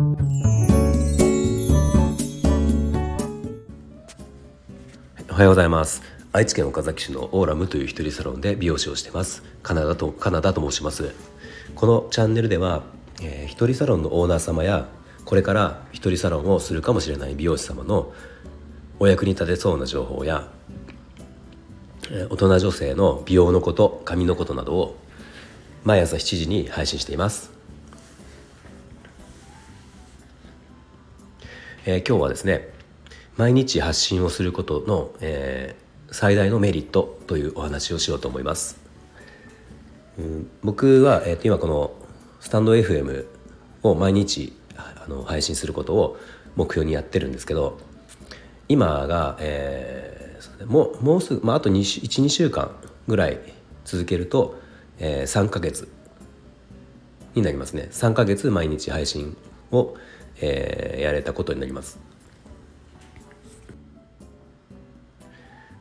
おはようございます。愛知県岡崎市のオーラムという一人サロンで美容師をしてます。カナダとカナダと申します。このチャンネルでは、えー、一人サロンのオーナー様やこれから一人サロンをするかもしれない美容師様のお役に立てそうな情報や大人女性の美容のこと髪のことなどを毎朝7時に配信しています、えー、今日はですね毎日発信をすることの、えー、最大のメリットというお話をしようと思います、うん、僕は、えー、今このスタンド FM を毎日あの配信することを目標にやってるんですけど今が、えー、もうもうすぐ、まあ、あと12週間ぐらい続けると、えー、3ヶ月になりますね。3ヶ月毎日配信を、えー、やれたことになります。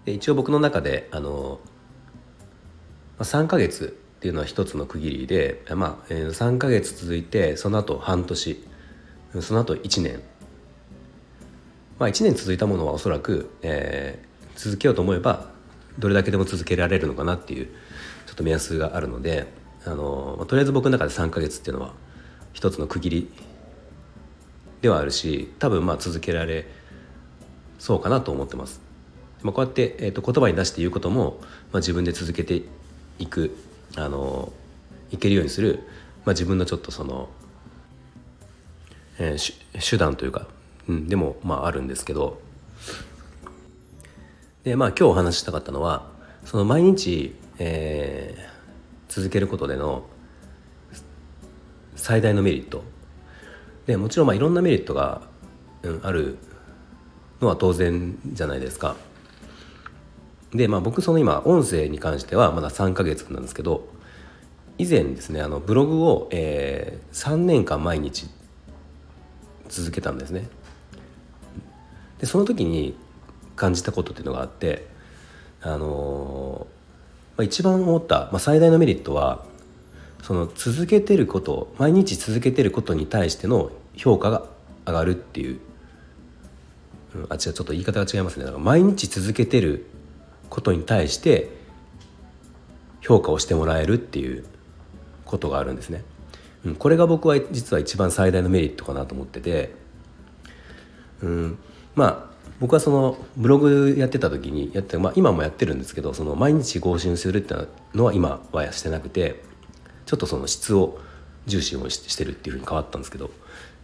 で一応僕の中であの3ヶ月っていうのは一つの区切りで、まあ、3ヶ月続いてその後半年その後1年。まあ、1年続いたものはおそらく、えー、続けようと思えばどれだけでも続けられるのかなっていうちょっと目安があるのであの、とりあえず僕の中で3ヶ月っていうのは一つの区切りではあるし多分まあ続けられそうかなと思ってます。まあ、こうやって、えー、と言葉に出して言うことも、まあ、自分で続けていくあのいけるようにする、まあ、自分のちょっとその、えー、手段というかうん、でもまああるんですけどでまあ今日お話ししたかったのはその毎日、えー、続けることでの最大のメリットでもちろんまあいろんなメリットが、うん、あるのは当然じゃないですか。でまあ僕その今音声に関してはまだ3ヶ月なんですけど以前ですねあのブログを、えー、3年間毎日続けたんですねでその時に感じたことっていうのがあってあのまあ、一番思った、まあ、最大のメリットはその続けてること毎日続けてることに対しての評価が上がるっていう、うん、あ違うちょっと言い方が違いますね。だから毎日続けてることに対して評価をしてもらえるっていうことがあるんですね。うん、これが僕は実は一番最大のメリットかなと思ってて、うん、まあ僕はそのブログやってた時にやって、まあ、今もやってるんですけどその毎日更新するってのは今はしてなくて。ちょっとその質を重視をしてるっていうふうに変わったんですけど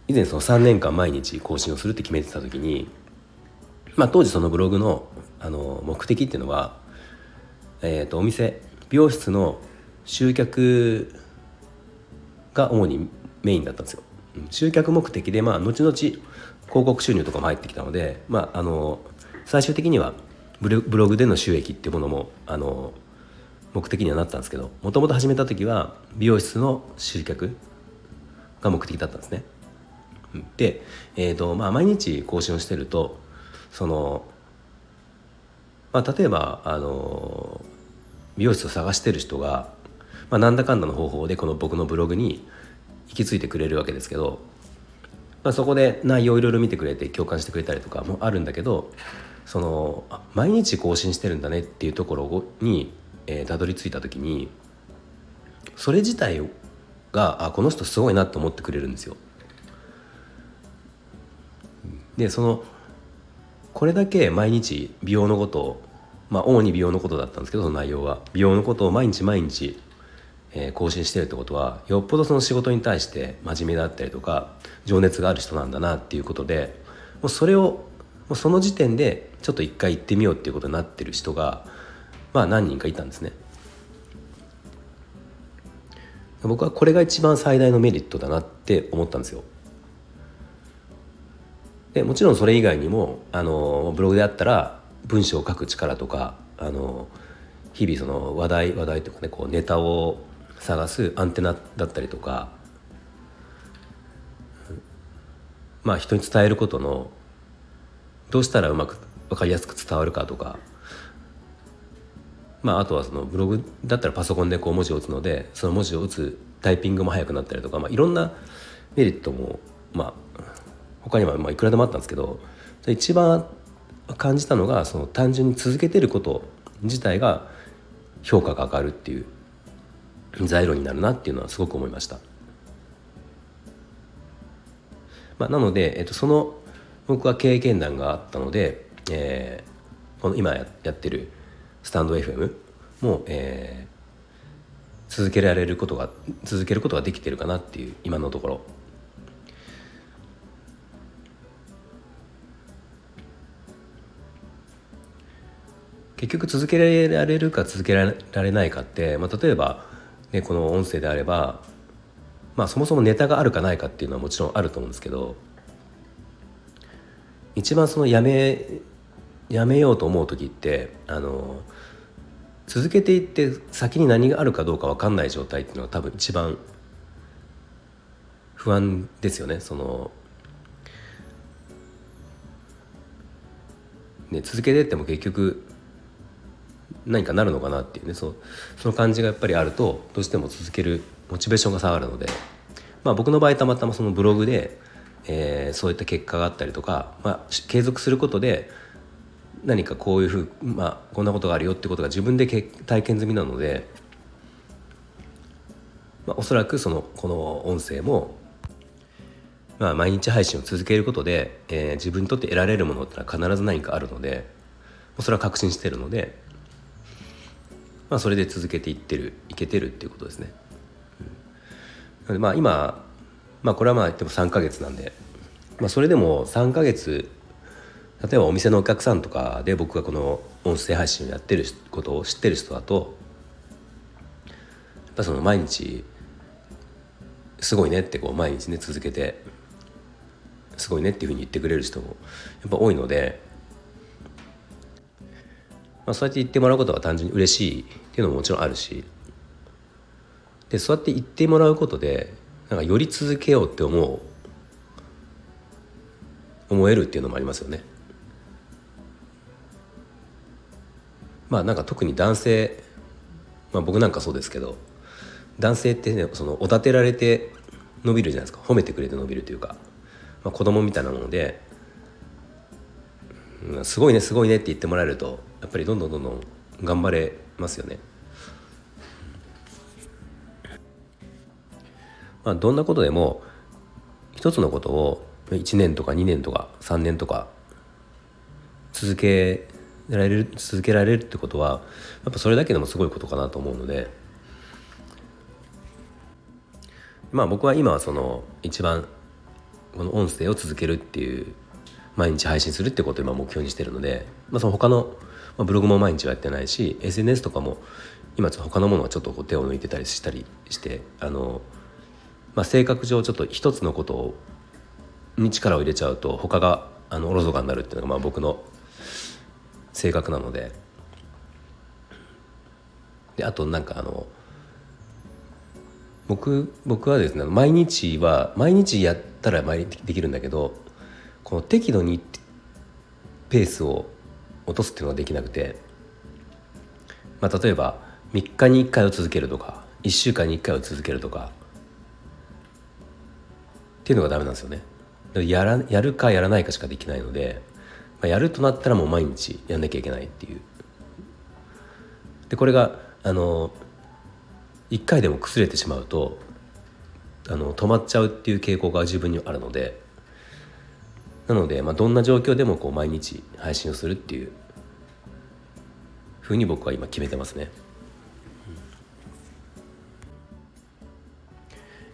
以前その3年間毎日更新をするって決めてた時に、まあ、当時そのブログのあの目的っていうのは、えー、とお店美容室の集客が主にメインだったんですよ。集客目的でまあ後々広告収入とかも入ってきたので、まあ、あの最終的にはブログでの収益っていうものもあの目的にはなったんですけどもともと始めた時は美容室の集客が目的だったんですね。で、えーとまあ、毎日更新をしてるとその、まあ、例えばあの美容室を探してる人が、まあ、なんだかんだの方法でこの僕のブログに行き着いてくれるわけですけどまあ、そこで内容をいろいろ見てくれて共感してくれたりとかもあるんだけどその毎日更新してるんだねっていうところに、えー、たどり着いた時にそれ自体があこの人すごいなと思ってくれるんですよ。でそのこれだけ毎日美容のことをまあ主に美容のことだったんですけどその内容は美容のことを毎日毎日えー、更新してるってことはよっぽどその仕事に対して真面目だったりとか情熱がある人なんだなっていうことでもうそれをもうその時点でちょっと一回行ってみようっていうことになってる人がまあ何人かいたんですね。僕はこれが一番最大のメリットだなって思ったんですよ。でもちろんそれ以外にもあのブログであったら文章を書く力とかあの日々その話題話題とかねこうネタを探すアンテナだったりとかまあ人に伝えることのどうしたらうまく分かりやすく伝わるかとかまああとはそのブログだったらパソコンでこう文字を打つのでその文字を打つタイピングも速くなったりとか、まあ、いろんなメリットもまあ他にはまあいくらでもあったんですけど一番感じたのがその単純に続けてること自体が評価が上がるっていう材料になるなっていうのはすごく思いました。まあ、なので、えっと、その僕は経験談があったので、えー、この今やってるスタンド FM も、えー、続けられることが続けることができてるかなっていう今のところ。結局続けられるか続けられないかって、まあ、例えば、ね、この音声であれば、まあ、そもそもネタがあるかないかっていうのはもちろんあると思うんですけど一番そのやめやめようと思う時ってあの続けていって先に何があるかどうか分かんない状態っていうのは多分一番不安ですよね。そのね続けてっても結局何かなるのかなっていうね。そその感じがやっぱりあるとどうしても続けるモチベーションが下がるので、まあ、僕の場合たまたまそのブログで、えー、そういった結果があったりとか、まあ、継続することで何かこういうふう、まあ、こんなことがあるよってことが自分で体験済みなので、まあ、おそらくそのこの音声も、まあ、毎日配信を続けることで、えー、自分にとって得られるものってのは必ず何かあるのでそれは確信してるのでまあ、それで続けていってるいけてるっていうことですね。うん、まあ今、まあ、これはまあ言っても3か月なんで、まあ、それでも3か月例えばお店のお客さんとかで僕がこの音声配信をやってることを知ってる人だとやっぱその毎日すごいねってこう毎日ね続けてすごいねっていうふうに言ってくれる人もやっぱ多いのでまあ、そうやって言ってもらうことが単純に嬉しいっていうのももちろんあるしでそうやって言ってもらうことでなんかより続けようって思う思えるっていうのもありますよね。まあなんか特に男性、まあ、僕なんかそうですけど男性ってねそのおだてられて伸びるじゃないですか褒めてくれて伸びるというか、まあ、子供みたいなもので、うん、すごいねすごいねって言ってもらえるとやっぱりどんどんどんどん頑張れますよね。まあ、どんなことでも一つのことを1年とか2年とか3年とか続けられる続けられるってことはやっぱそれだけでもすごいことかなと思うので。まあ僕は今はその一番この音声を続けるっていう毎日配信するってことを今目標にしてるので、まあ、その他のまあ、ブログも毎日はやってないし SNS とかも今ちょっと他のものはちょっと手を抜いてたりしたりしてあの、まあ、性格上ちょっと一つのことに力を入れちゃうと他があのおろそかになるっていうのがまあ僕の性格なのでであとなんかあの僕僕はですね毎日は毎日やったら毎日できるんだけどこの適度にペースを落とすっていうのができなくて、まあ、例えば3日に1回を続けるとか1週間に1回を続けるとかっていうのがダメなんですよね。やらやるかやらないかしかできないので、まあ、やるとなったらもう毎日やんなきゃいけないっていう。でこれがあの1回でも崩れてしまうとあの止まっちゃうっていう傾向が自分にあるのでなので、まあ、どんな状況でもこう毎日配信をするっていうふうに僕は今決めてますね。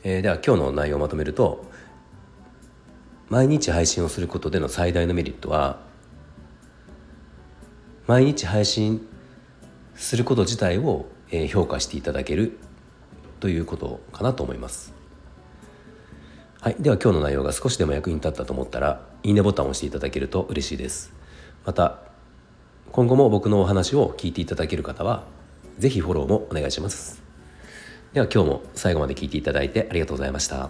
えー、では今日の内容をまとめると毎日配信をすることでの最大のメリットは毎日配信すること自体を評価していただけるということかなと思います。はい、では今日の内容が少しでも役に立ったと思ったらいいねボタンを押していただけると嬉しいです。また今後も僕のお話を聞いていただける方は是非フォローもお願いします。では今日も最後まで聞いていただいてありがとうございました。